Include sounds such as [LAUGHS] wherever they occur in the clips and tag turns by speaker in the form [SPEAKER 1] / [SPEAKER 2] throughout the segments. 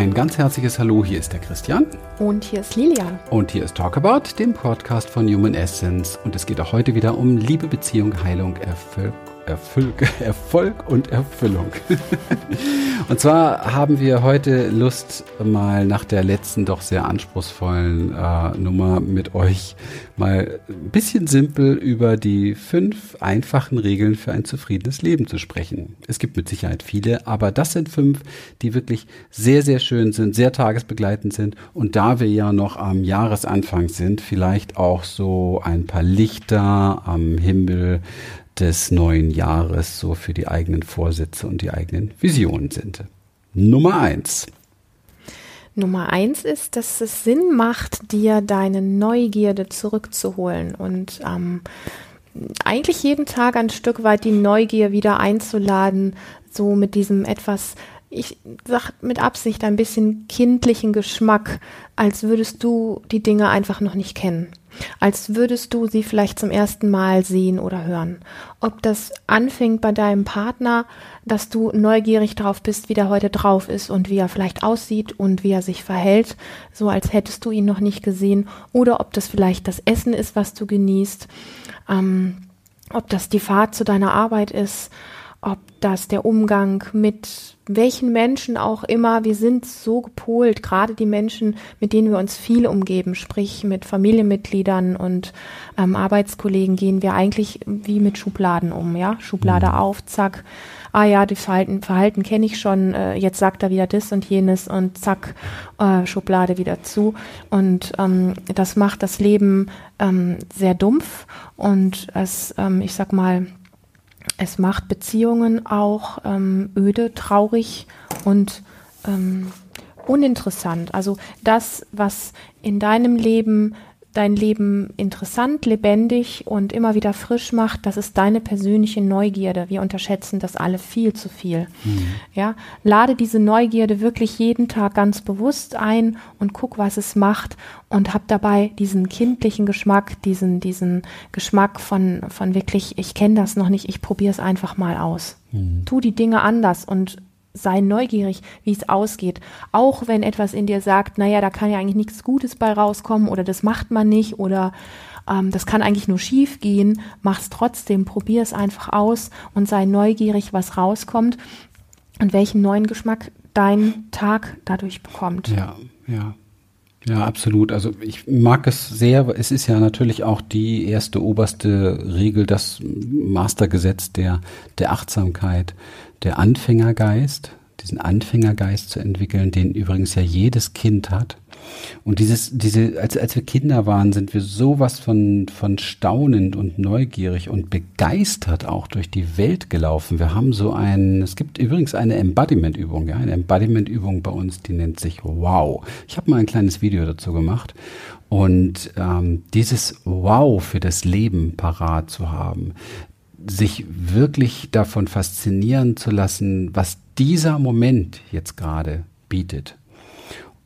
[SPEAKER 1] Ein ganz herzliches Hallo, hier ist der Christian.
[SPEAKER 2] Und hier ist Lilian.
[SPEAKER 1] Und hier ist Talkabout, dem Podcast von Human Essence. Und es geht auch heute wieder um Liebe, Beziehung, Heilung, Erfolg Erfolg, [LAUGHS] Erfolg und Erfüllung. [LAUGHS] und zwar haben wir heute Lust, mal nach der letzten doch sehr anspruchsvollen äh, Nummer mit euch mal ein bisschen simpel über die fünf einfachen Regeln für ein zufriedenes Leben zu sprechen. Es gibt mit Sicherheit viele, aber das sind fünf, die wirklich sehr, sehr schön sind, sehr tagesbegleitend sind. Und da wir ja noch am Jahresanfang sind, vielleicht auch so ein paar Lichter am Himmel des neuen Jahres so für die eigenen Vorsätze und die eigenen Visionen sind. Nummer eins.
[SPEAKER 2] Nummer eins ist, dass es Sinn macht, dir deine Neugierde zurückzuholen und ähm, eigentlich jeden Tag ein Stück weit die Neugier wieder einzuladen, so mit diesem etwas ich sag mit Absicht ein bisschen kindlichen Geschmack, als würdest du die Dinge einfach noch nicht kennen. Als würdest du sie vielleicht zum ersten Mal sehen oder hören. Ob das anfängt bei deinem Partner, dass du neugierig drauf bist, wie der heute drauf ist und wie er vielleicht aussieht und wie er sich verhält, so als hättest du ihn noch nicht gesehen, oder ob das vielleicht das Essen ist, was du genießt, ähm, ob das die Fahrt zu deiner Arbeit ist, ob das der Umgang mit welchen Menschen auch immer, wir sind so gepolt, gerade die Menschen, mit denen wir uns viel umgeben, sprich mit Familienmitgliedern und ähm, Arbeitskollegen, gehen wir eigentlich wie mit Schubladen um, ja, Schublade mhm. auf, zack, ah ja, das Verhalten, Verhalten kenne ich schon, äh, jetzt sagt er wieder das und jenes und zack, äh, Schublade wieder zu. Und ähm, das macht das Leben ähm, sehr dumpf und es, ähm, ich sag mal, es macht Beziehungen auch ähm, öde, traurig und ähm, uninteressant. Also das, was in deinem Leben dein Leben interessant, lebendig und immer wieder frisch macht, das ist deine persönliche Neugierde. Wir unterschätzen das alle viel zu viel. Mhm. Ja, lade diese Neugierde wirklich jeden Tag ganz bewusst ein und guck, was es macht und hab dabei diesen kindlichen Geschmack, diesen diesen Geschmack von von wirklich, ich kenne das noch nicht, ich probiere es einfach mal aus. Mhm. Tu die Dinge anders und sei neugierig, wie es ausgeht. Auch wenn etwas in dir sagt, naja, da kann ja eigentlich nichts Gutes bei rauskommen oder das macht man nicht oder ähm, das kann eigentlich nur schief gehen, mach's trotzdem, probier es einfach aus und sei neugierig, was rauskommt und welchen neuen Geschmack dein Tag dadurch bekommt.
[SPEAKER 1] Ja, ja. Ja, absolut. Also ich mag es sehr. Es ist ja natürlich auch die erste oberste Regel, das Mastergesetz der, der Achtsamkeit, der Anfängergeist, diesen Anfängergeist zu entwickeln, den übrigens ja jedes Kind hat. Und dieses, diese, als, als wir Kinder waren, sind wir sowas von, von staunend und neugierig und begeistert auch durch die Welt gelaufen. Wir haben so ein, es gibt übrigens eine Embodiment-Übung, ja, eine Embodiment-Übung bei uns, die nennt sich Wow. Ich habe mal ein kleines Video dazu gemacht. Und ähm, dieses Wow für das Leben parat zu haben, sich wirklich davon faszinieren zu lassen, was dieser Moment jetzt gerade bietet.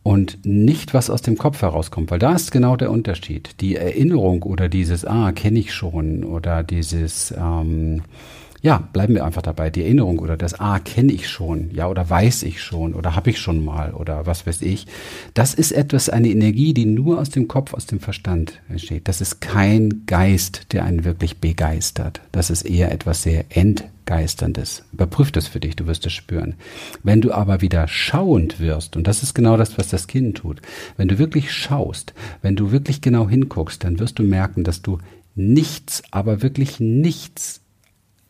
[SPEAKER 1] Und nicht, was aus dem Kopf herauskommt, weil da ist genau der Unterschied. Die Erinnerung oder dieses, ah, kenne ich schon, oder dieses, ähm, ja, bleiben wir einfach dabei. Die Erinnerung oder das Ah kenne ich schon, ja, oder weiß ich schon oder habe ich schon mal oder was weiß ich. Das ist etwas, eine Energie, die nur aus dem Kopf, aus dem Verstand entsteht. Das ist kein Geist, der einen wirklich begeistert. Das ist eher etwas sehr entgeisterndes. Überprüf das für dich, du wirst es spüren. Wenn du aber wieder schauend wirst, und das ist genau das, was das Kind tut, wenn du wirklich schaust, wenn du wirklich genau hinguckst, dann wirst du merken, dass du nichts, aber wirklich nichts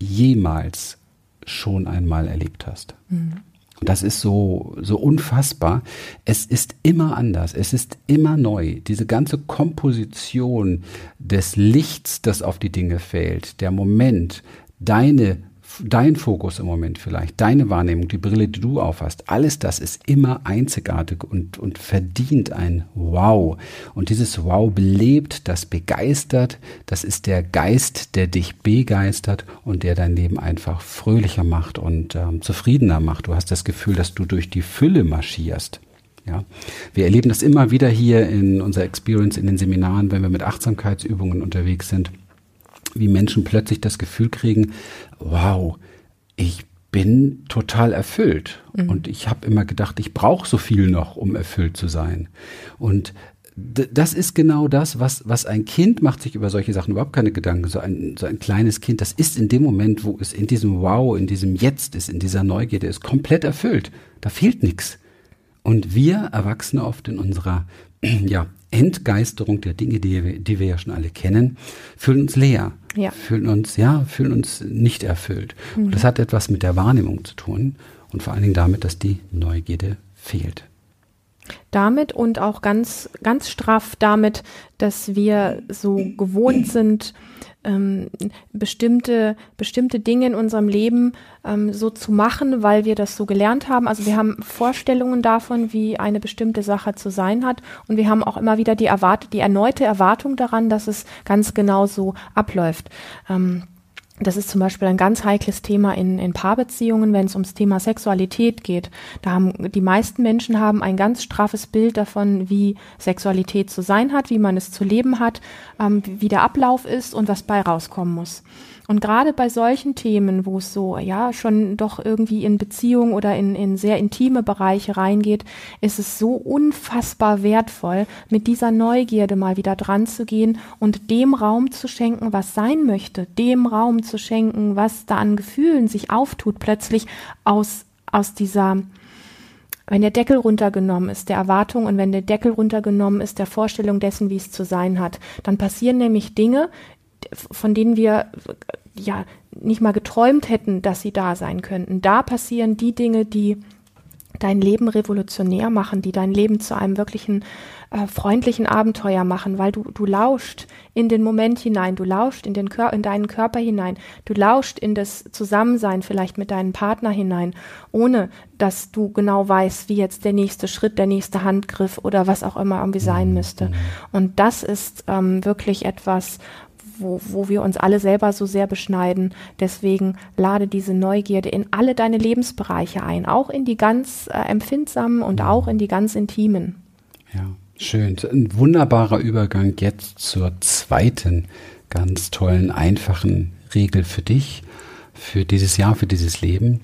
[SPEAKER 1] jemals schon einmal erlebt hast. Mhm. Und das ist so, so unfassbar. Es ist immer anders. Es ist immer neu. Diese ganze Komposition des Lichts, das auf die Dinge fällt, der Moment, deine dein Fokus im Moment vielleicht, deine Wahrnehmung, die Brille, die du aufhast, alles das ist immer einzigartig und, und verdient ein Wow. Und dieses Wow belebt, das begeistert, das ist der Geist, der dich begeistert und der dein Leben einfach fröhlicher macht und ähm, zufriedener macht. Du hast das Gefühl, dass du durch die Fülle marschierst. Ja, wir erleben das immer wieder hier in unserer Experience in den Seminaren, wenn wir mit Achtsamkeitsübungen unterwegs sind wie Menschen plötzlich das Gefühl kriegen, wow, ich bin total erfüllt. Mhm. Und ich habe immer gedacht, ich brauche so viel noch, um erfüllt zu sein. Und das ist genau das, was, was ein Kind macht sich über solche Sachen überhaupt keine Gedanken. So ein, so ein kleines Kind, das ist in dem Moment, wo es in diesem Wow, in diesem Jetzt ist, in dieser Neugierde ist, komplett erfüllt. Da fehlt nichts. Und wir Erwachsene oft in unserer [CLEARS THROAT] ja, Entgeisterung der Dinge, die wir, die wir ja schon alle kennen, fühlen uns leer. Ja. Fühlen uns, ja, fühlen uns nicht erfüllt. Mhm. Und das hat etwas mit der Wahrnehmung zu tun und vor allen Dingen damit, dass die Neugierde fehlt
[SPEAKER 2] damit und auch ganz, ganz straff damit, dass wir so gewohnt sind, ähm, bestimmte, bestimmte Dinge in unserem Leben ähm, so zu machen, weil wir das so gelernt haben. Also wir haben Vorstellungen davon, wie eine bestimmte Sache zu sein hat und wir haben auch immer wieder die, erwart die erneute Erwartung daran, dass es ganz genau so abläuft. Ähm, das ist zum Beispiel ein ganz heikles Thema in, in Paarbeziehungen, wenn es ums Thema Sexualität geht. Da haben die meisten Menschen haben ein ganz straffes Bild davon, wie Sexualität zu sein hat, wie man es zu leben hat, ähm, wie der Ablauf ist und was bei rauskommen muss. Und gerade bei solchen Themen, wo es so, ja, schon doch irgendwie in Beziehung oder in, in sehr intime Bereiche reingeht, ist es so unfassbar wertvoll, mit dieser Neugierde mal wieder dran zu gehen und dem Raum zu schenken, was sein möchte, dem Raum zu schenken, was da an Gefühlen sich auftut, plötzlich aus, aus dieser, wenn der Deckel runtergenommen ist, der Erwartung und wenn der Deckel runtergenommen ist, der Vorstellung dessen, wie es zu sein hat, dann passieren nämlich Dinge, von denen wir ja nicht mal geträumt hätten, dass sie da sein könnten. Da passieren die Dinge, die dein Leben revolutionär machen, die dein Leben zu einem wirklichen äh, freundlichen Abenteuer machen, weil du, du lauscht in den Moment hinein, du lauscht in, den Kör in deinen Körper hinein, du lauscht in das Zusammensein vielleicht mit deinem Partner hinein, ohne dass du genau weißt, wie jetzt der nächste Schritt, der nächste Handgriff oder was auch immer irgendwie sein mhm. müsste. Und das ist ähm, wirklich etwas, wo, wo wir uns alle selber so sehr beschneiden. Deswegen lade diese Neugierde in alle deine Lebensbereiche ein, auch in die ganz äh, empfindsamen und mhm. auch in die ganz intimen.
[SPEAKER 1] Ja, schön. Ein wunderbarer Übergang jetzt zur zweiten ganz tollen, einfachen Regel für dich, für dieses Jahr, für dieses Leben.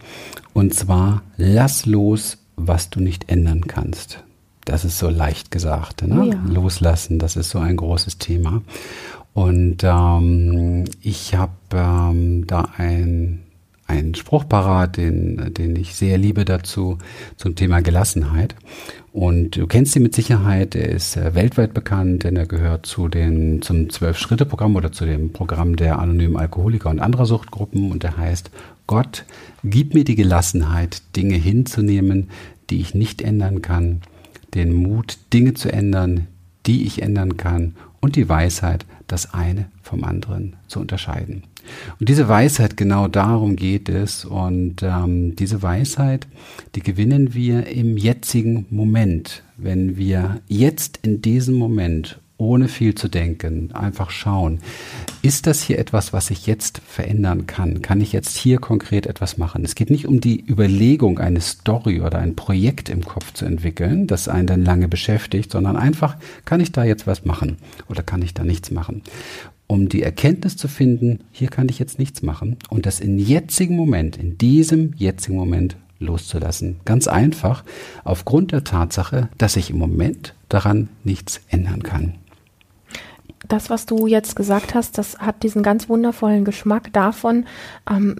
[SPEAKER 1] Und zwar, lass los, was du nicht ändern kannst. Das ist so leicht gesagt. Ne? Ja. Loslassen, das ist so ein großes Thema. Und ähm, ich habe ähm, da ein, einen Spruch parat, den, den ich sehr liebe dazu, zum Thema Gelassenheit. Und du kennst ihn mit Sicherheit, er ist äh, weltweit bekannt, denn er gehört zu den, zum Zwölf-Schritte-Programm oder zu dem Programm der anonymen Alkoholiker und anderer Suchtgruppen und er heißt, Gott, gib mir die Gelassenheit, Dinge hinzunehmen, die ich nicht ändern kann, den Mut, Dinge zu ändern, die ich ändern kann und die Weisheit, das eine vom anderen zu unterscheiden. Und diese Weisheit, genau darum geht es. Und ähm, diese Weisheit, die gewinnen wir im jetzigen Moment, wenn wir jetzt in diesem Moment ohne viel zu denken, einfach schauen, ist das hier etwas, was ich jetzt verändern kann? Kann ich jetzt hier konkret etwas machen? Es geht nicht um die Überlegung, eine Story oder ein Projekt im Kopf zu entwickeln, das einen dann lange beschäftigt, sondern einfach, kann ich da jetzt was machen oder kann ich da nichts machen? um die Erkenntnis zu finden, hier kann ich jetzt nichts machen und das in jetzigen Moment, in diesem jetzigen Moment loszulassen. Ganz einfach, aufgrund der Tatsache, dass ich im Moment daran nichts ändern kann
[SPEAKER 2] das, was du jetzt gesagt hast, das hat diesen ganz wundervollen Geschmack davon, ähm,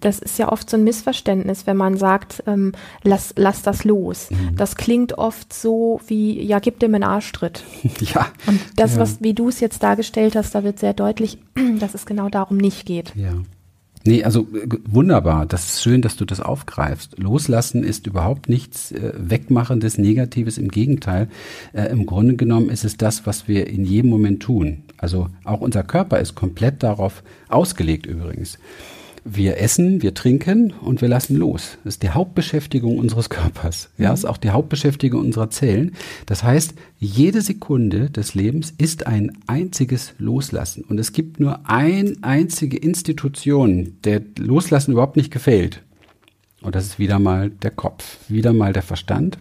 [SPEAKER 2] das ist ja oft so ein Missverständnis, wenn man sagt, ähm, lass, lass das los. Mhm. Das klingt oft so wie, ja, gib dem einen Arschtritt. [LAUGHS] ja. Und das, ja. was, wie du es jetzt dargestellt hast, da wird sehr deutlich, [CLEARS THROAT] dass es genau darum nicht geht.
[SPEAKER 1] Ja. Nee, also äh, wunderbar. Das ist schön, dass du das aufgreifst. Loslassen ist überhaupt nichts äh, Wegmachendes, Negatives. Im Gegenteil. Äh, Im Grunde genommen ist es das, was wir in jedem Moment tun. Also auch unser Körper ist komplett darauf ausgelegt übrigens. Wir essen, wir trinken und wir lassen los. Das ist die Hauptbeschäftigung unseres Körpers. Ja, mhm. ist auch die Hauptbeschäftigung unserer Zellen. Das heißt, jede Sekunde des Lebens ist ein einziges Loslassen. Und es gibt nur eine einzige Institution, der Loslassen überhaupt nicht gefällt. Und das ist wieder mal der Kopf, wieder mal der Verstand.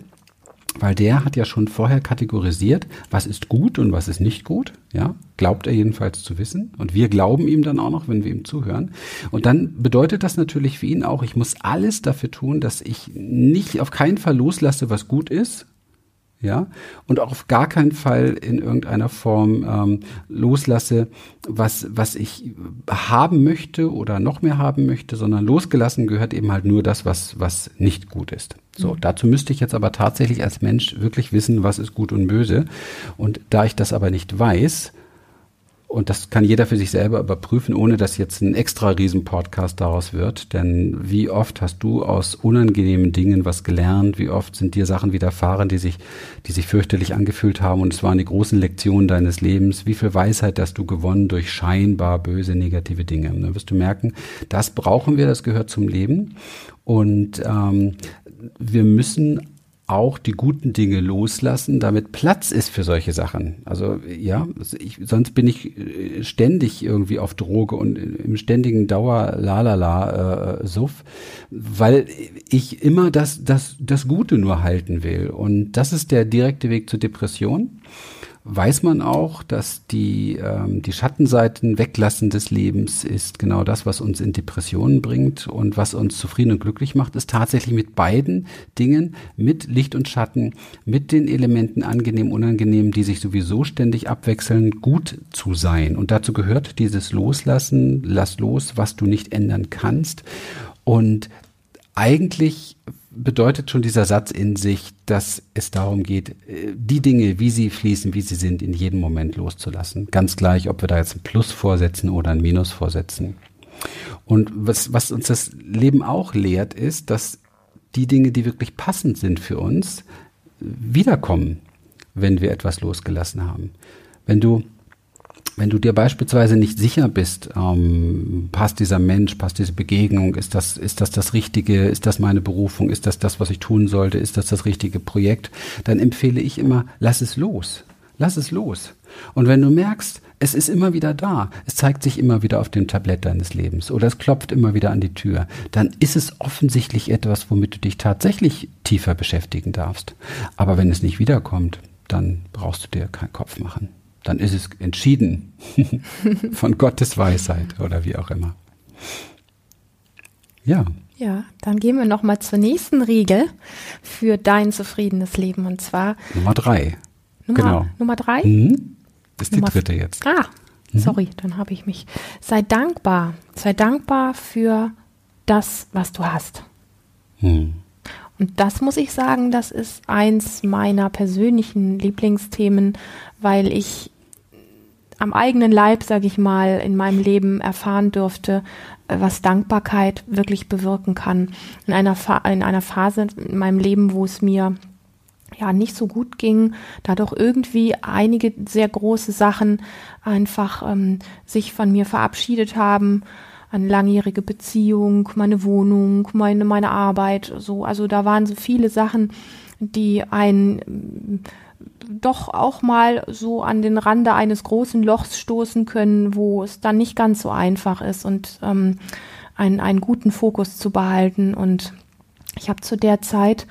[SPEAKER 1] Weil der hat ja schon vorher kategorisiert, was ist gut und was ist nicht gut. Ja, glaubt er jedenfalls zu wissen. Und wir glauben ihm dann auch noch, wenn wir ihm zuhören. Und dann bedeutet das natürlich für ihn auch, ich muss alles dafür tun, dass ich nicht auf keinen Fall loslasse, was gut ist, ja, und auch auf gar keinen Fall in irgendeiner Form ähm, loslasse, was, was ich haben möchte oder noch mehr haben möchte, sondern losgelassen gehört eben halt nur das, was, was nicht gut ist. So, mhm. dazu müsste ich jetzt aber tatsächlich als Mensch wirklich wissen, was ist gut und böse. Und da ich das aber nicht weiß, und das kann jeder für sich selber überprüfen, ohne dass jetzt ein extra Riesen-Podcast daraus wird. Denn wie oft hast du aus unangenehmen Dingen was gelernt? Wie oft sind dir Sachen widerfahren, die sich, die sich fürchterlich angefühlt haben? Und es waren die großen Lektionen deines Lebens. Wie viel Weisheit hast du gewonnen durch scheinbar böse, negative Dinge? Und dann wirst du merken, das brauchen wir, das gehört zum Leben. Und ähm, wir müssen auch die guten Dinge loslassen, damit Platz ist für solche Sachen. Also ja, ich, sonst bin ich äh, ständig irgendwie auf Droge und im ständigen Dauer lalala äh, Suff, weil ich immer das das das Gute nur halten will und das ist der direkte Weg zur Depression weiß man auch, dass die, ähm, die Schattenseiten weglassen des Lebens ist genau das, was uns in Depressionen bringt und was uns zufrieden und glücklich macht, ist tatsächlich mit beiden Dingen, mit Licht und Schatten, mit den Elementen angenehm, unangenehm, die sich sowieso ständig abwechseln, gut zu sein. Und dazu gehört dieses Loslassen, lass los, was du nicht ändern kannst. Und eigentlich bedeutet schon dieser Satz in sich, dass es darum geht, äh, die Dinge, wie sie fließen, wie sie sind, in jedem Moment loszulassen. Ganz gleich, ob wir da jetzt ein Plus vorsetzen oder ein Minus vorsetzen. Und was, was uns das Leben auch lehrt, ist, dass die Dinge, die wirklich passend sind für uns, wiederkommen, wenn wir etwas losgelassen haben. Wenn du wenn du dir beispielsweise nicht sicher bist, ähm, passt dieser Mensch, passt diese Begegnung, ist das, ist das das Richtige, ist das meine Berufung, ist das das, was ich tun sollte, ist das das richtige Projekt, dann empfehle ich immer, lass es los. Lass es los. Und wenn du merkst, es ist immer wieder da, es zeigt sich immer wieder auf dem Tablett deines Lebens oder es klopft immer wieder an die Tür, dann ist es offensichtlich etwas, womit du dich tatsächlich tiefer beschäftigen darfst. Aber wenn es nicht wiederkommt, dann brauchst du dir keinen Kopf machen dann ist es entschieden [LAUGHS] von Gottes Weisheit oder wie auch immer. Ja.
[SPEAKER 2] Ja, dann gehen wir noch mal zur nächsten Regel für dein zufriedenes Leben und zwar
[SPEAKER 1] Nummer drei.
[SPEAKER 2] Nummer,
[SPEAKER 1] genau.
[SPEAKER 2] Nummer drei?
[SPEAKER 1] Mhm. Das ist Nummer die dritte jetzt.
[SPEAKER 2] Ah, mhm. sorry, dann habe ich mich. Sei dankbar. Sei dankbar für das, was du hast. Mhm. Und das muss ich sagen, das ist eins meiner persönlichen Lieblingsthemen, weil ich am eigenen Leib, sage ich mal, in meinem Leben erfahren durfte, äh, was Dankbarkeit wirklich bewirken kann. In einer, Fa in einer Phase in meinem Leben, wo es mir ja nicht so gut ging, da doch irgendwie einige sehr große Sachen einfach ähm, sich von mir verabschiedet haben. Eine langjährige Beziehung, meine Wohnung, meine, meine Arbeit, so. Also da waren so viele Sachen, die einen doch auch mal so an den Rande eines großen Lochs stoßen können, wo es dann nicht ganz so einfach ist und ähm, einen, einen guten Fokus zu behalten. Und ich habe zu der Zeit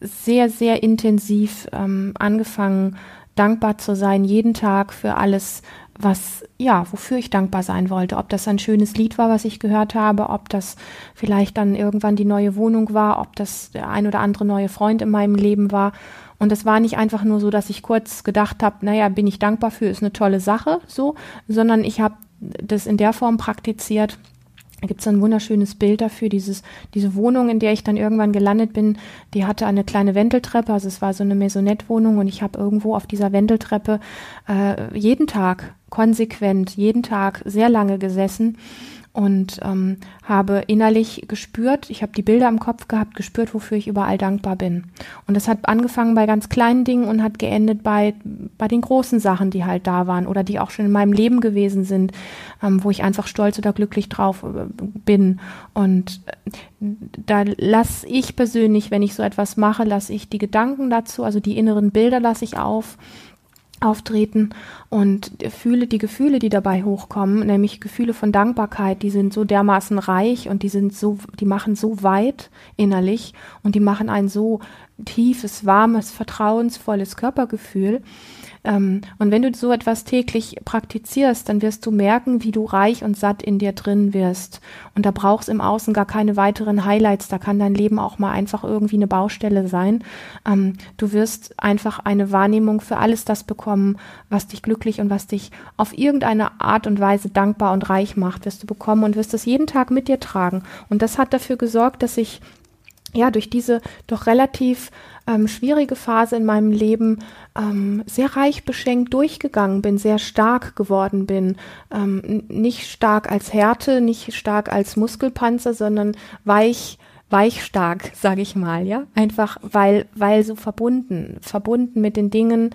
[SPEAKER 2] sehr, sehr intensiv ähm, angefangen, dankbar zu sein, jeden Tag für alles, was, ja, wofür ich dankbar sein wollte. Ob das ein schönes Lied war, was ich gehört habe, ob das vielleicht dann irgendwann die neue Wohnung war, ob das der ein oder andere neue Freund in meinem Leben war und es war nicht einfach nur so, dass ich kurz gedacht habe, naja, bin ich dankbar für, ist eine tolle Sache, so, sondern ich habe das in der Form praktiziert. Da gibt es ein wunderschönes Bild dafür. Dieses, diese Wohnung, in der ich dann irgendwann gelandet bin, die hatte eine kleine Wendeltreppe. Also es war so eine Maisonette-Wohnung und ich habe irgendwo auf dieser Wendeltreppe äh, jeden Tag konsequent, jeden Tag sehr lange gesessen und ähm, habe innerlich gespürt, ich habe die Bilder im Kopf gehabt, gespürt, wofür ich überall dankbar bin. Und das hat angefangen bei ganz kleinen Dingen und hat geendet bei, bei den großen Sachen, die halt da waren oder die auch schon in meinem Leben gewesen sind, ähm, wo ich einfach stolz oder glücklich drauf äh, bin. Und äh, da lasse ich persönlich, wenn ich so etwas mache, lasse ich die Gedanken dazu, also die inneren Bilder lasse ich auf auftreten und fühle die Gefühle, die dabei hochkommen, nämlich Gefühle von Dankbarkeit, die sind so dermaßen reich und die sind so, die machen so weit innerlich und die machen einen so tiefes, warmes, vertrauensvolles Körpergefühl. Ähm, und wenn du so etwas täglich praktizierst, dann wirst du merken, wie du reich und satt in dir drin wirst. Und da brauchst im Außen gar keine weiteren Highlights. Da kann dein Leben auch mal einfach irgendwie eine Baustelle sein. Ähm, du wirst einfach eine Wahrnehmung für alles das bekommen, was dich glücklich und was dich auf irgendeine Art und Weise dankbar und reich macht, wirst du bekommen und wirst das jeden Tag mit dir tragen. Und das hat dafür gesorgt, dass ich ja durch diese doch relativ ähm, schwierige Phase in meinem Leben ähm, sehr reich beschenkt durchgegangen bin, sehr stark geworden bin. Ähm, nicht stark als Härte, nicht stark als Muskelpanzer, sondern weich, weich stark, [LAUGHS] sage ich mal, ja. Einfach weil, weil so verbunden, verbunden mit den Dingen,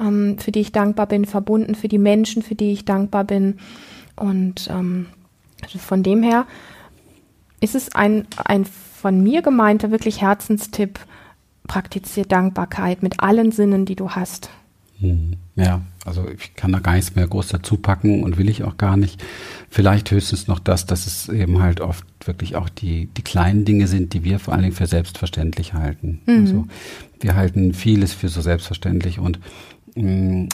[SPEAKER 2] ähm, für die ich dankbar bin, verbunden für die Menschen, für die ich dankbar bin. Und ähm, also von dem her ist es ein, ein von mir gemeinter wirklich Herzenstipp, praktiziere Dankbarkeit mit allen Sinnen, die du hast.
[SPEAKER 1] Hm, ja, also ich kann da gar nichts mehr groß dazu packen und will ich auch gar nicht. Vielleicht höchstens noch das, dass es eben halt oft wirklich auch die, die kleinen Dinge sind, die wir vor allen Dingen für selbstverständlich halten. Mhm. Also wir halten vieles für so selbstverständlich und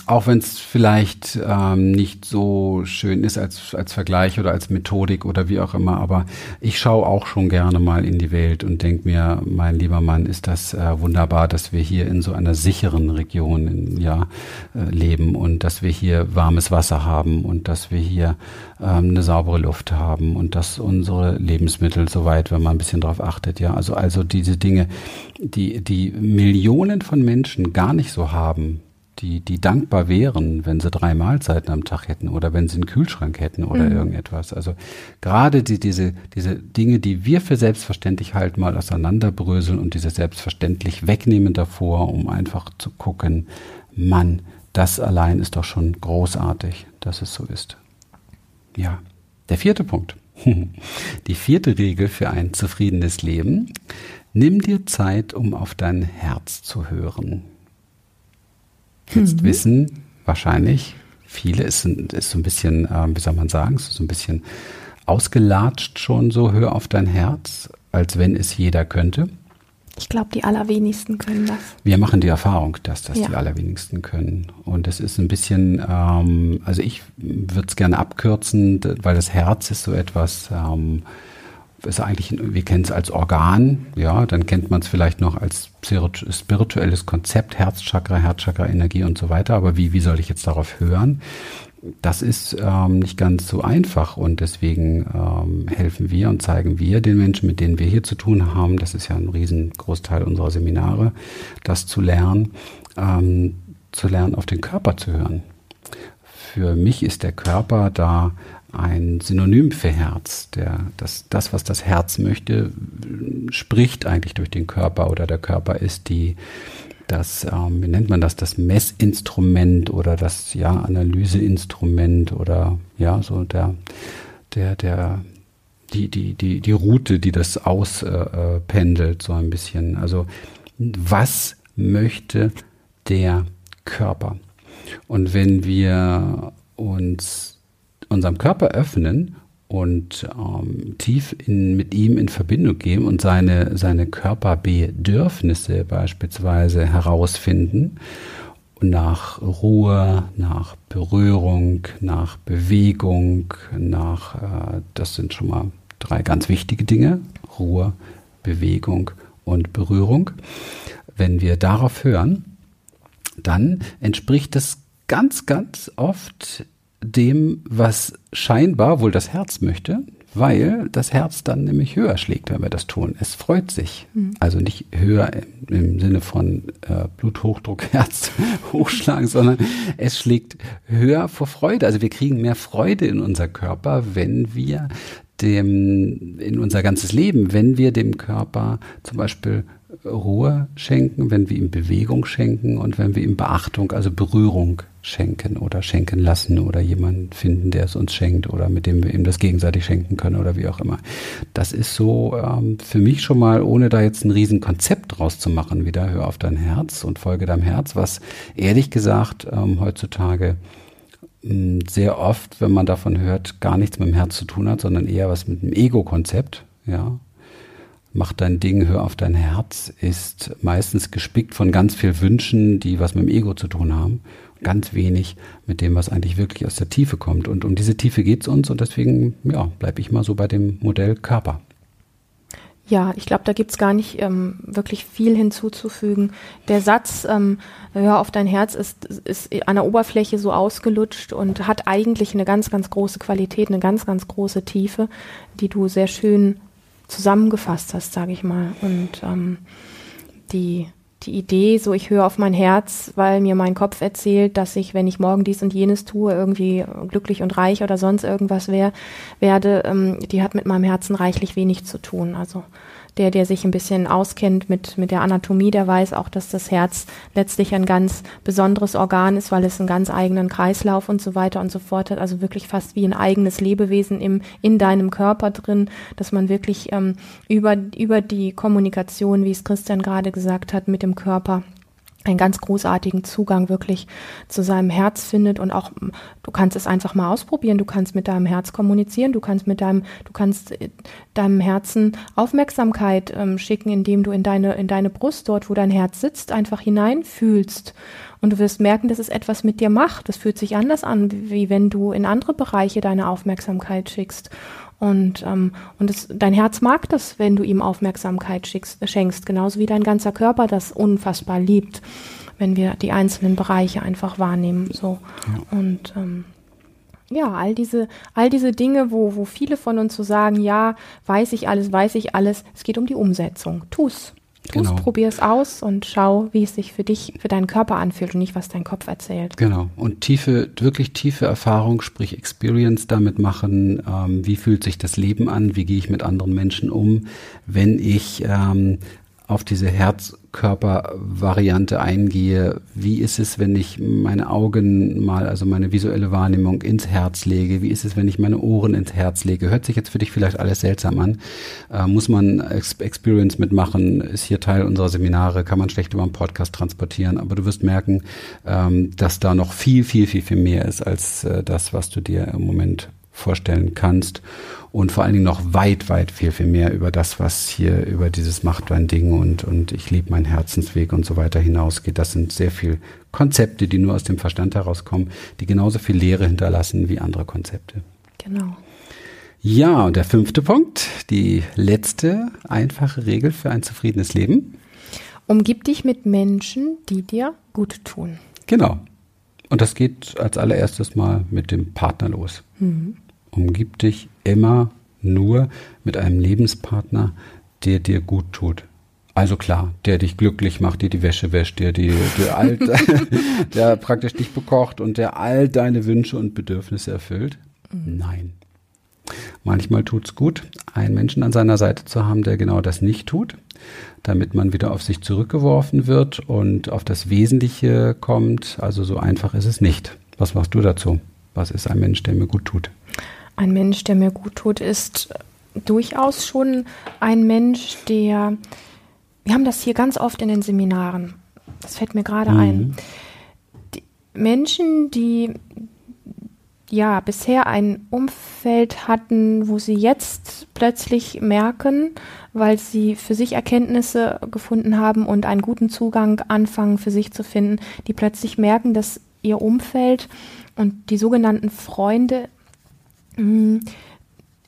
[SPEAKER 1] auch wenn es vielleicht ähm, nicht so schön ist als, als Vergleich oder als Methodik oder wie auch immer, aber ich schaue auch schon gerne mal in die Welt und denke mir, mein lieber Mann, ist das äh, wunderbar, dass wir hier in so einer sicheren Region in, ja, äh, leben und dass wir hier warmes Wasser haben und dass wir hier ähm, eine saubere Luft haben und dass unsere Lebensmittel soweit, wenn man ein bisschen drauf achtet, ja, also also diese Dinge, die die Millionen von Menschen gar nicht so haben, die, die dankbar wären, wenn sie drei Mahlzeiten am Tag hätten oder wenn sie einen Kühlschrank hätten oder mhm. irgendetwas. Also gerade die, diese, diese Dinge, die wir für selbstverständlich halten, mal auseinanderbröseln und diese selbstverständlich wegnehmen davor, um einfach zu gucken, Mann, das allein ist doch schon großartig, dass es so ist. Ja, der vierte Punkt. [LAUGHS] Die vierte Regel für ein zufriedenes Leben. Nimm dir Zeit, um auf dein Herz zu hören. Jetzt mhm. wissen wahrscheinlich viele, ist, ist so ein bisschen, äh, wie soll man sagen, ist so ein bisschen ausgelatscht schon so, hör auf dein Herz, als wenn es jeder könnte.
[SPEAKER 2] Ich glaube, die allerwenigsten können das.
[SPEAKER 1] Wir machen die Erfahrung, dass das ja. die allerwenigsten können. Und es ist ein bisschen, ähm, also ich würde es gerne abkürzen, weil das Herz ist so etwas, ähm, ist eigentlich, wir kennen es als Organ, ja, dann kennt man es vielleicht noch als spirituelles Konzept, Herzchakra, Herzchakra, Energie und so weiter. Aber wie, wie soll ich jetzt darauf hören? Das ist ähm, nicht ganz so einfach und deswegen ähm, helfen wir und zeigen wir den Menschen, mit denen wir hier zu tun haben, das ist ja ein riesengroßteil unserer Seminare, das zu lernen, ähm, zu lernen, auf den Körper zu hören. Für mich ist der Körper da ein Synonym für Herz. Der, das, das, was das Herz möchte, spricht eigentlich durch den Körper oder der Körper ist die, das, ähm, wie nennt man das, das Messinstrument oder das ja, Analyseinstrument oder ja, so der, der, der, die, die, die, die Route, die das auspendelt, äh, so ein bisschen. Also was möchte der Körper? Und wenn wir uns unserem Körper öffnen und ähm, tief in, mit ihm in Verbindung gehen und seine, seine Körperbedürfnisse beispielsweise herausfinden nach Ruhe, nach Berührung, nach Bewegung, nach, äh, das sind schon mal drei ganz wichtige Dinge, Ruhe, Bewegung und Berührung. Wenn wir darauf hören, dann entspricht das ganz, ganz oft dem, was scheinbar wohl das Herz möchte, weil das Herz dann nämlich höher schlägt, wenn wir das tun. Es freut sich. Mhm. Also nicht höher im, Sinne von äh, Bluthochdruck, [LAUGHS] Herz hochschlagen, sondern es schlägt höher vor Freude. Also wir kriegen mehr Freude in unser Körper, wenn wir dem, in unser ganzes Leben, wenn wir dem Körper zum Beispiel Ruhe schenken, wenn wir ihm Bewegung schenken und wenn wir ihm Beachtung, also Berührung schenken oder schenken lassen oder jemanden finden, der es uns schenkt oder mit dem wir ihm das gegenseitig schenken können oder wie auch immer. Das ist so ähm, für mich schon mal, ohne da jetzt ein riesen Konzept draus zu machen, wieder hör auf dein Herz und folge deinem Herz, was ehrlich gesagt ähm, heutzutage mh, sehr oft, wenn man davon hört, gar nichts mit dem Herz zu tun hat, sondern eher was mit dem Ego-Konzept, ja, mach dein Ding, hör auf dein Herz, ist meistens gespickt von ganz viel Wünschen, die was mit dem Ego zu tun haben. Ganz wenig mit dem, was eigentlich wirklich aus der Tiefe kommt. Und um diese Tiefe geht's uns und deswegen, ja, bleibe ich mal so bei dem Modell Körper.
[SPEAKER 2] Ja, ich glaube, da gibt's gar nicht ähm, wirklich viel hinzuzufügen. Der Satz, ähm, hör auf dein Herz, ist, ist an der Oberfläche so ausgelutscht und hat eigentlich eine ganz, ganz große Qualität, eine ganz, ganz große Tiefe, die du sehr schön zusammengefasst hast, sage ich mal. Und ähm, die die Idee, so ich höre auf mein Herz, weil mir mein Kopf erzählt, dass ich, wenn ich morgen dies und jenes tue, irgendwie glücklich und reich oder sonst irgendwas wär, werde, ähm, die hat mit meinem Herzen reichlich wenig zu tun. Also der, der sich ein bisschen auskennt mit, mit der Anatomie, der weiß auch, dass das Herz letztlich ein ganz besonderes Organ ist, weil es einen ganz eigenen Kreislauf und so weiter und so fort hat. Also wirklich fast wie ein eigenes Lebewesen im, in deinem Körper drin, dass man wirklich ähm, über, über die Kommunikation, wie es Christian gerade gesagt hat, mit dem Körper einen ganz großartigen Zugang wirklich zu seinem Herz findet und auch du kannst es einfach mal ausprobieren, du kannst mit deinem Herz kommunizieren, du kannst mit deinem du kannst äh, deinem Herzen Aufmerksamkeit ähm, schicken, indem du in deine in deine Brust dort, wo dein Herz sitzt, einfach hineinfühlst und du wirst merken, dass es etwas mit dir macht. Das fühlt sich anders an, wie wenn du in andere Bereiche deine Aufmerksamkeit schickst. Und, ähm, und es, dein Herz mag das, wenn du ihm Aufmerksamkeit schickst, schenkst, genauso wie dein ganzer Körper das unfassbar liebt, wenn wir die einzelnen Bereiche einfach wahrnehmen. So. Ja. Und ähm, ja, all diese, all diese Dinge, wo, wo viele von uns so sagen, ja, weiß ich alles, weiß ich alles, es geht um die Umsetzung. Tu's. Genau. probier es aus und schau, wie es sich für dich, für deinen Körper anfühlt und nicht, was dein Kopf erzählt.
[SPEAKER 1] Genau. Und tiefe, wirklich tiefe Erfahrung, sprich Experience damit machen. Ähm, wie fühlt sich das Leben an? Wie gehe ich mit anderen Menschen um, wenn ich ähm, auf diese Herzkörper-Variante eingehe. Wie ist es, wenn ich meine Augen mal, also meine visuelle Wahrnehmung ins Herz lege? Wie ist es, wenn ich meine Ohren ins Herz lege? Hört sich jetzt für dich vielleicht alles seltsam an. Äh, muss man Ex Experience mitmachen? Ist hier Teil unserer Seminare? Kann man schlecht über einen Podcast transportieren? Aber du wirst merken, ähm, dass da noch viel, viel, viel, viel mehr ist als äh, das, was du dir im Moment vorstellen kannst und vor allen Dingen noch weit, weit viel, viel mehr über das, was hier über dieses Macht dein Ding und, und ich liebe meinen Herzensweg und so weiter hinausgeht. Das sind sehr viel Konzepte, die nur aus dem Verstand herauskommen, die genauso viel Lehre hinterlassen wie andere Konzepte.
[SPEAKER 2] Genau.
[SPEAKER 1] Ja, und der fünfte Punkt, die letzte einfache Regel für ein zufriedenes Leben.
[SPEAKER 2] Umgib dich mit Menschen, die dir gut tun.
[SPEAKER 1] Genau. Und das geht als allererstes mal mit dem Partner los. Mhm umgib dich immer nur mit einem Lebenspartner, der dir gut tut. Also klar, der dich glücklich macht, dir die Wäsche wäscht, der, die, der, all, [LAUGHS] [LAUGHS] der praktisch dich bekocht und der all deine Wünsche und Bedürfnisse erfüllt. Mhm. Nein. Manchmal tut's gut, einen Menschen an seiner Seite zu haben, der genau das nicht tut, damit man wieder auf sich zurückgeworfen wird und auf das Wesentliche kommt. Also so einfach ist es nicht. Was machst du dazu? Was ist ein Mensch, der mir gut tut?
[SPEAKER 2] Ein Mensch, der mir gut tut, ist durchaus schon ein Mensch, der, wir haben das hier ganz oft in den Seminaren, das fällt mir gerade mhm. ein. Die Menschen, die ja bisher ein Umfeld hatten, wo sie jetzt plötzlich merken, weil sie für sich Erkenntnisse gefunden haben und einen guten Zugang anfangen für sich zu finden, die plötzlich merken, dass ihr Umfeld und die sogenannten Freunde.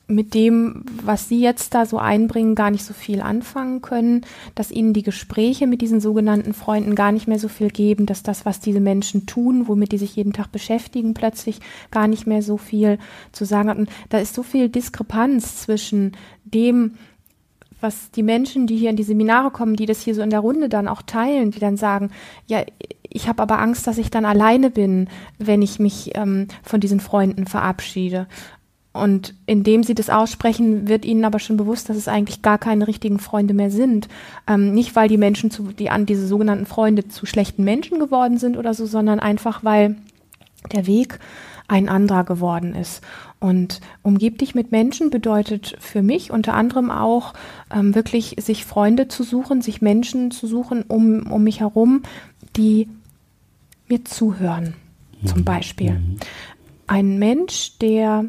[SPEAKER 2] Mit dem, was Sie jetzt da so einbringen, gar nicht so viel anfangen können, dass Ihnen die Gespräche mit diesen sogenannten Freunden gar nicht mehr so viel geben, dass das, was diese Menschen tun, womit die sich jeden Tag beschäftigen, plötzlich gar nicht mehr so viel zu sagen hat. Und da ist so viel Diskrepanz zwischen dem, was die Menschen, die hier in die Seminare kommen, die das hier so in der Runde dann auch teilen, die dann sagen, ja, ich habe aber Angst, dass ich dann alleine bin, wenn ich mich ähm, von diesen Freunden verabschiede. Und indem sie das aussprechen, wird ihnen aber schon bewusst, dass es eigentlich gar keine richtigen Freunde mehr sind. Ähm, nicht, weil die Menschen zu, die an diese sogenannten Freunde zu schlechten Menschen geworden sind oder so, sondern einfach, weil der Weg ein anderer geworden ist. Und umgib dich mit Menschen bedeutet für mich unter anderem auch ähm, wirklich sich Freunde zu suchen, sich Menschen zu suchen um, um mich herum, die mir zuhören, zum mhm. Beispiel. Mhm. Ein Mensch, der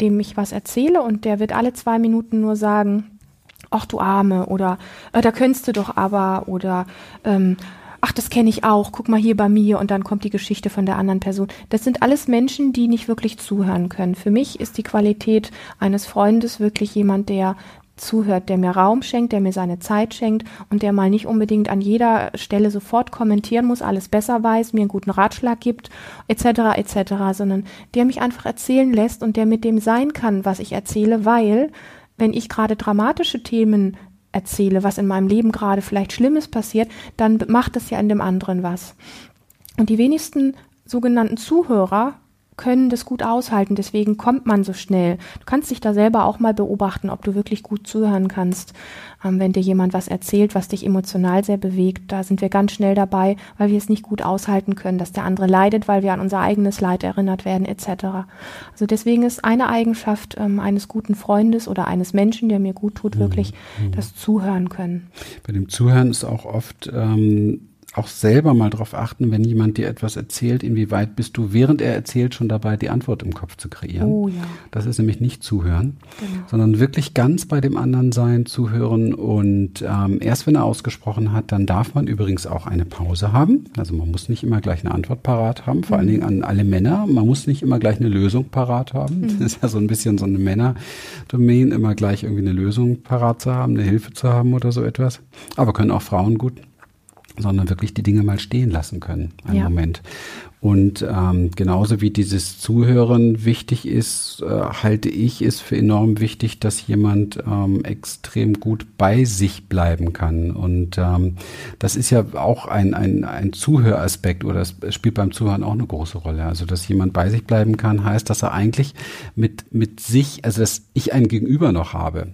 [SPEAKER 2] dem ich was erzähle und der wird alle zwei Minuten nur sagen, ach du Arme oder äh, da könntest du doch aber oder ähm, ach, das kenne ich auch, guck mal hier bei mir und dann kommt die Geschichte von der anderen Person. Das sind alles Menschen, die nicht wirklich zuhören können. Für mich ist die Qualität eines Freundes wirklich jemand, der zuhört, der mir Raum schenkt, der mir seine Zeit schenkt und der mal nicht unbedingt an jeder Stelle sofort kommentieren muss, alles besser weiß, mir einen guten Ratschlag gibt, etc., etc., sondern der mich einfach erzählen lässt und der mit dem sein kann, was ich erzähle, weil wenn ich gerade dramatische Themen erzähle, was in meinem Leben gerade vielleicht Schlimmes passiert, dann macht das ja in dem anderen was. Und die wenigsten sogenannten Zuhörer können das gut aushalten, deswegen kommt man so schnell. Du kannst dich da selber auch mal beobachten, ob du wirklich gut zuhören kannst, ähm, wenn dir jemand was erzählt, was dich emotional sehr bewegt. Da sind wir ganz schnell dabei, weil wir es nicht gut aushalten können, dass der andere leidet, weil wir an unser eigenes Leid erinnert werden, etc. Also deswegen ist eine Eigenschaft ähm, eines guten Freundes oder eines Menschen, der mir gut tut, mhm. wirklich mhm. das Zuhören können.
[SPEAKER 1] Bei dem Zuhören ist auch oft ähm, auch selber mal darauf achten, wenn jemand dir etwas erzählt, inwieweit bist du, während er erzählt, schon dabei, die Antwort im Kopf zu kreieren. Oh ja. Das ist nämlich nicht zuhören, genau. sondern wirklich ganz bei dem anderen sein, zuhören und ähm, erst wenn er ausgesprochen hat, dann darf man übrigens auch eine Pause haben. Also man muss nicht immer gleich eine Antwort parat haben, vor mhm. allen Dingen an alle Männer. Man muss nicht immer gleich eine Lösung parat haben. Mhm. Das ist ja so ein bisschen so eine Männerdomain, immer gleich irgendwie eine Lösung parat zu haben, eine Hilfe zu haben oder so etwas. Aber können auch Frauen gut sondern wirklich die Dinge mal stehen lassen können, einen ja. Moment. Und ähm, genauso wie dieses Zuhören wichtig ist, äh, halte ich es für enorm wichtig, dass jemand ähm, extrem gut bei sich bleiben kann. Und ähm, das ist ja auch ein, ein, ein Zuhöraspekt oder es spielt beim Zuhören auch eine große Rolle. Also dass jemand bei sich bleiben kann, heißt, dass er eigentlich mit, mit sich, also dass ich ein Gegenüber noch habe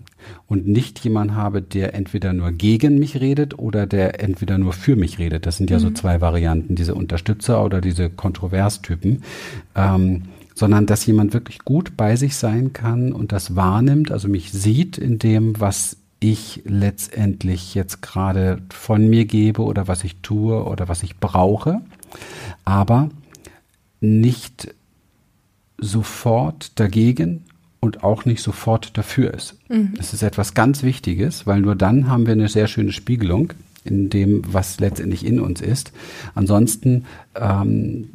[SPEAKER 1] und nicht jemand habe, der entweder nur gegen mich redet oder der entweder nur für mich redet. Das sind ja mhm. so zwei Varianten, diese Unterstützer oder diese Kontroverstypen. Ähm, sondern dass jemand wirklich gut bei sich sein kann und das wahrnimmt, also mich sieht in dem, was ich letztendlich jetzt gerade von mir gebe oder was ich tue oder was ich brauche, aber nicht sofort dagegen und auch nicht sofort dafür ist. Mhm. Das ist etwas ganz Wichtiges, weil nur dann haben wir eine sehr schöne Spiegelung in dem, was letztendlich in uns ist. Ansonsten ähm,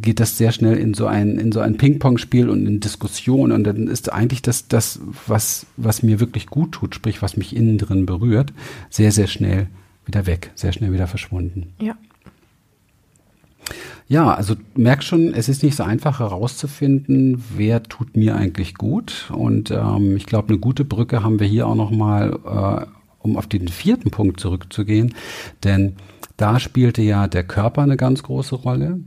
[SPEAKER 1] geht das sehr schnell in so ein in so ein Ping-Pong-Spiel und in Diskussion und dann ist eigentlich das das was was mir wirklich gut tut, sprich was mich innen drin berührt, sehr sehr schnell wieder weg, sehr schnell wieder verschwunden.
[SPEAKER 2] Ja.
[SPEAKER 1] Ja, also merk schon, es ist nicht so einfach herauszufinden, wer tut mir eigentlich gut. Und ähm, ich glaube, eine gute Brücke haben wir hier auch nochmal, äh, um auf den vierten Punkt zurückzugehen. Denn da spielte ja der Körper eine ganz große Rolle.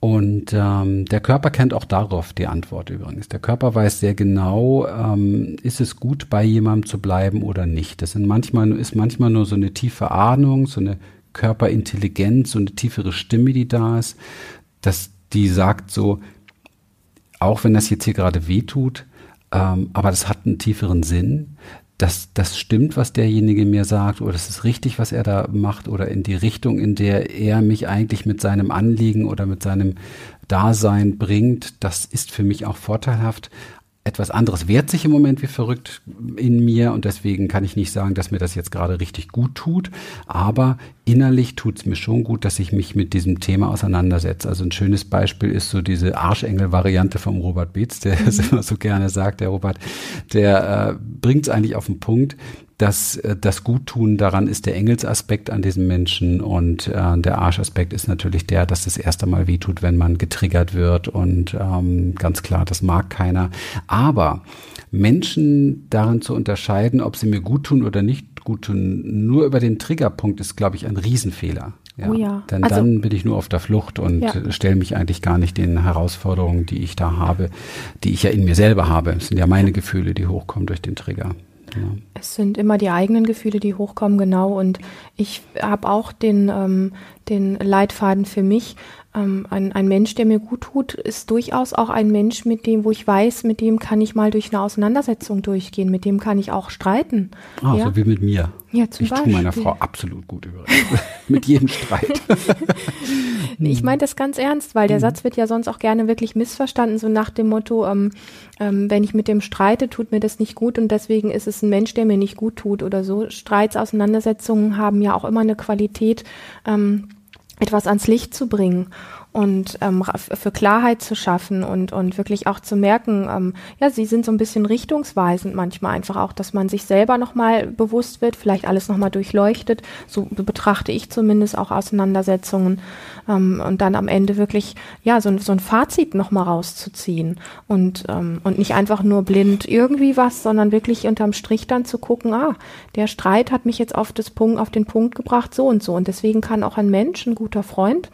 [SPEAKER 1] Und ähm, der Körper kennt auch darauf die Antwort übrigens. Der Körper weiß sehr genau, ähm, ist es gut, bei jemandem zu bleiben oder nicht. Das sind manchmal, ist manchmal nur so eine tiefe Ahnung, so eine Körperintelligenz, so eine tiefere Stimme, die da ist, dass die sagt so, auch wenn das jetzt hier gerade weh tut, ähm, aber das hat einen tieferen Sinn, dass das stimmt, was derjenige mir sagt, oder das ist richtig, was er da macht, oder in die Richtung, in der er mich eigentlich mit seinem Anliegen oder mit seinem Dasein bringt, das ist für mich auch vorteilhaft etwas anderes wehrt sich im Moment wie verrückt in mir und deswegen kann ich nicht sagen, dass mir das jetzt gerade richtig gut tut, aber innerlich tut es mir schon gut, dass ich mich mit diesem Thema auseinandersetze. Also ein schönes Beispiel ist so diese Arschengel-Variante vom Robert Beetz, der [LAUGHS] es immer so gerne sagt, der Robert, der äh, bringt es eigentlich auf den Punkt, dass äh, das Guttun daran ist der Engelsaspekt an diesem Menschen und äh, der Arschaspekt ist natürlich der, dass das erste Mal wehtut, wenn man getriggert wird und ähm, ganz klar, das mag keiner. Aber Menschen darin zu unterscheiden, ob sie mir gut tun oder nicht gut tun, nur über den Triggerpunkt ist, glaube ich, ein Riesenfehler. Ja, oh ja. Denn also, dann bin ich nur auf der Flucht und ja. stelle mich eigentlich gar nicht den Herausforderungen, die ich da habe, die ich ja in mir selber habe. Es sind ja meine Gefühle, die hochkommen durch den Trigger.
[SPEAKER 2] Ja. Es sind immer die eigenen Gefühle, die hochkommen, genau. Und ich habe auch den, ähm, den Leitfaden für mich, ähm, ein, ein Mensch, der mir gut tut, ist durchaus auch ein Mensch, mit dem, wo ich weiß, mit dem kann ich mal durch eine Auseinandersetzung durchgehen, mit dem kann ich auch streiten.
[SPEAKER 1] Ah, ja? so wie mit mir.
[SPEAKER 2] Ja, zum
[SPEAKER 1] ich tue meiner Frau absolut gut übrigens. [LAUGHS] mit jedem Streit. [LAUGHS]
[SPEAKER 2] ich meine das ganz ernst, weil der mhm. Satz wird ja sonst auch gerne wirklich missverstanden, so nach dem Motto, ähm, ähm, wenn ich mit dem streite, tut mir das nicht gut und deswegen ist es ein Mensch, der mir nicht gut tut oder so. Streits, Auseinandersetzungen haben ja auch immer eine Qualität, ähm, etwas ans Licht zu bringen und ähm, für Klarheit zu schaffen und, und wirklich auch zu merken, ähm, ja, sie sind so ein bisschen richtungsweisend manchmal einfach auch, dass man sich selber nochmal bewusst wird, vielleicht alles nochmal durchleuchtet. So betrachte ich zumindest auch Auseinandersetzungen ähm, und dann am Ende wirklich, ja, so, so ein Fazit nochmal rauszuziehen und, ähm, und nicht einfach nur blind irgendwie was, sondern wirklich unterm Strich dann zu gucken, ah, der Streit hat mich jetzt auf, das Punkt, auf den Punkt gebracht, so und so. Und deswegen kann auch ein Mensch, ein guter Freund,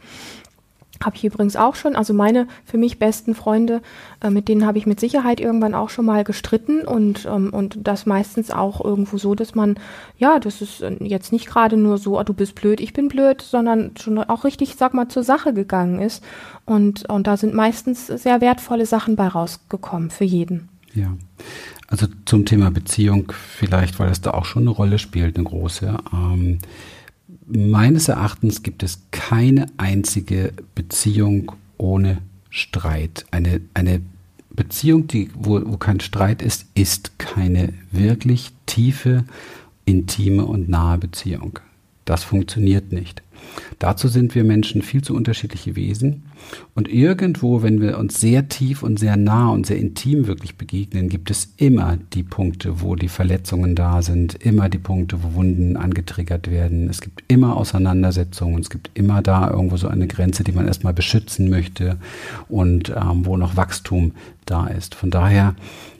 [SPEAKER 2] habe ich übrigens auch schon. Also meine für mich besten Freunde, äh, mit denen habe ich mit Sicherheit irgendwann auch schon mal gestritten und, ähm, und das meistens auch irgendwo so, dass man, ja, das ist äh, jetzt nicht gerade nur so, oh, du bist blöd, ich bin blöd, sondern schon auch richtig, sag mal, zur Sache gegangen ist. Und, und da sind meistens sehr wertvolle Sachen bei rausgekommen für jeden.
[SPEAKER 1] Ja. Also zum Thema Beziehung vielleicht, weil es da auch schon eine Rolle spielt, eine große. Ähm, meines Erachtens gibt es keine einzige Beziehung ohne Streit. Eine, eine Beziehung, die, wo, wo kein Streit ist, ist keine wirklich tiefe, intime und nahe Beziehung. Das funktioniert nicht. Dazu sind wir Menschen viel zu unterschiedliche Wesen. Und irgendwo, wenn wir uns sehr tief und sehr nah und sehr intim wirklich begegnen, gibt es immer die Punkte, wo die Verletzungen da sind, immer die Punkte, wo Wunden angetriggert werden. Es gibt immer Auseinandersetzungen, es gibt immer da irgendwo so eine Grenze, die man erstmal beschützen möchte und ähm, wo noch Wachstum da ist. Von daher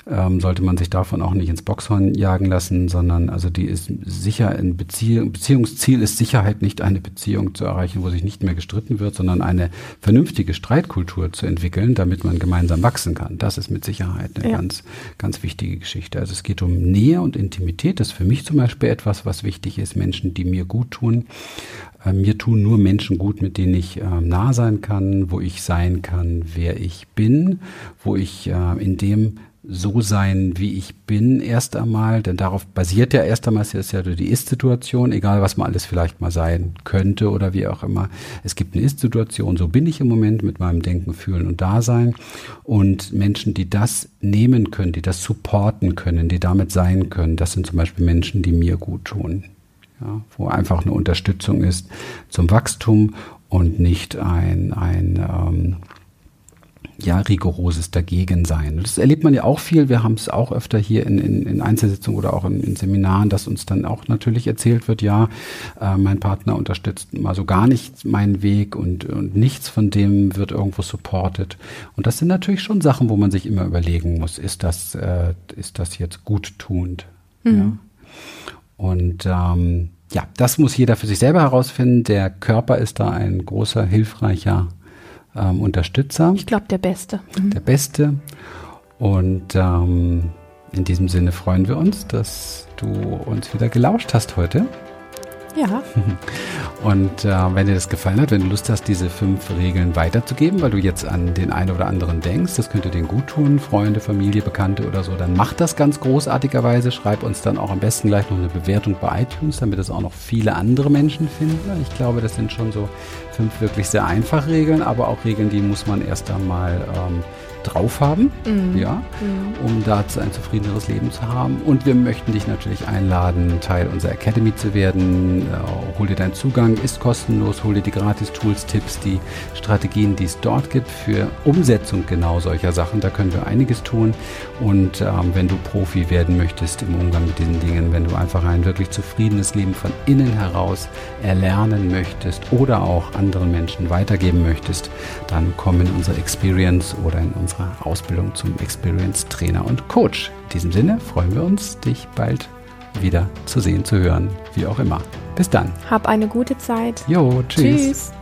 [SPEAKER 1] ähm, sollte man sich davon auch nicht ins Boxhorn jagen lassen, sondern also die ist sicher ein Beziehung, Beziehungsziel ist Sicherheit nicht eine Beziehung zu erreichen, wo sich nicht mehr gestritten wird, sondern eine vernünftige Streitkultur zu entwickeln, damit man gemeinsam wachsen kann. Das ist mit Sicherheit eine ja. ganz, ganz wichtige Geschichte. Also es geht um Nähe und Intimität. Das ist für mich zum Beispiel etwas, was wichtig ist. Menschen, die mir gut tun. Äh, mir tun nur Menschen gut, mit denen ich äh, nah sein kann, wo ich sein kann, wer ich bin, wo ich äh, in dem so sein, wie ich bin, erst einmal, denn darauf basiert ja erst einmal ist ja die Ist-Situation, egal was man alles vielleicht mal sein könnte oder wie auch immer. Es gibt eine Ist-Situation, so bin ich im Moment mit meinem Denken, Fühlen und Dasein. Und Menschen, die das nehmen können, die das supporten können, die damit sein können, das sind zum Beispiel Menschen, die mir gut tun. Ja, wo einfach eine Unterstützung ist zum Wachstum und nicht ein, ein ähm, ja, rigoroses Dagegensein. Das erlebt man ja auch viel. Wir haben es auch öfter hier in, in, in Einzelsitzungen oder auch in, in, Seminaren, dass uns dann auch natürlich erzählt wird, ja, äh, mein Partner unterstützt mal so gar nicht meinen Weg und, und nichts von dem wird irgendwo supported. Und das sind natürlich schon Sachen, wo man sich immer überlegen muss, ist das, äh, ist das jetzt guttunend? Mhm. Ja? Und ähm, ja, das muss jeder für sich selber herausfinden. Der Körper ist da ein großer, hilfreicher ähm, Unterstützer.
[SPEAKER 2] Ich glaube, der Beste.
[SPEAKER 1] Mhm. Der Beste. Und ähm, in diesem Sinne freuen wir uns, dass du uns wieder gelauscht hast heute.
[SPEAKER 2] Ja. [LAUGHS]
[SPEAKER 1] Und äh, wenn dir das gefallen hat, wenn du Lust hast, diese fünf Regeln weiterzugeben, weil du jetzt an den einen oder anderen denkst, das könnte den gut tun, Freunde, Familie, Bekannte oder so, dann mach das ganz großartigerweise. Schreib uns dann auch am besten gleich noch eine Bewertung bei iTunes, damit es auch noch viele andere Menschen finden. Ich glaube, das sind schon so fünf wirklich sehr einfache Regeln, aber auch Regeln, die muss man erst einmal ähm, drauf haben, mhm. ja, mhm. um dazu ein zufriedeneres Leben zu haben. Und wir möchten dich natürlich einladen, Teil unserer Academy zu werden. Äh, hol dir deinen Zugang, ist kostenlos, hol dir die Gratis-Tools, Tipps, die Strategien, die es dort gibt für Umsetzung genau solcher Sachen. Da können wir einiges tun. Und ähm, wenn du Profi werden möchtest im Umgang mit diesen Dingen, wenn du einfach ein wirklich zufriedenes Leben von innen heraus erlernen möchtest oder auch anderen Menschen weitergeben möchtest, dann komm in unsere Experience oder in unsere unserer Ausbildung zum Experience Trainer und Coach. In diesem Sinne freuen wir uns, dich bald wieder zu sehen, zu hören, wie auch immer. Bis dann.
[SPEAKER 2] Hab eine gute Zeit.
[SPEAKER 1] Jo, tschüss. tschüss.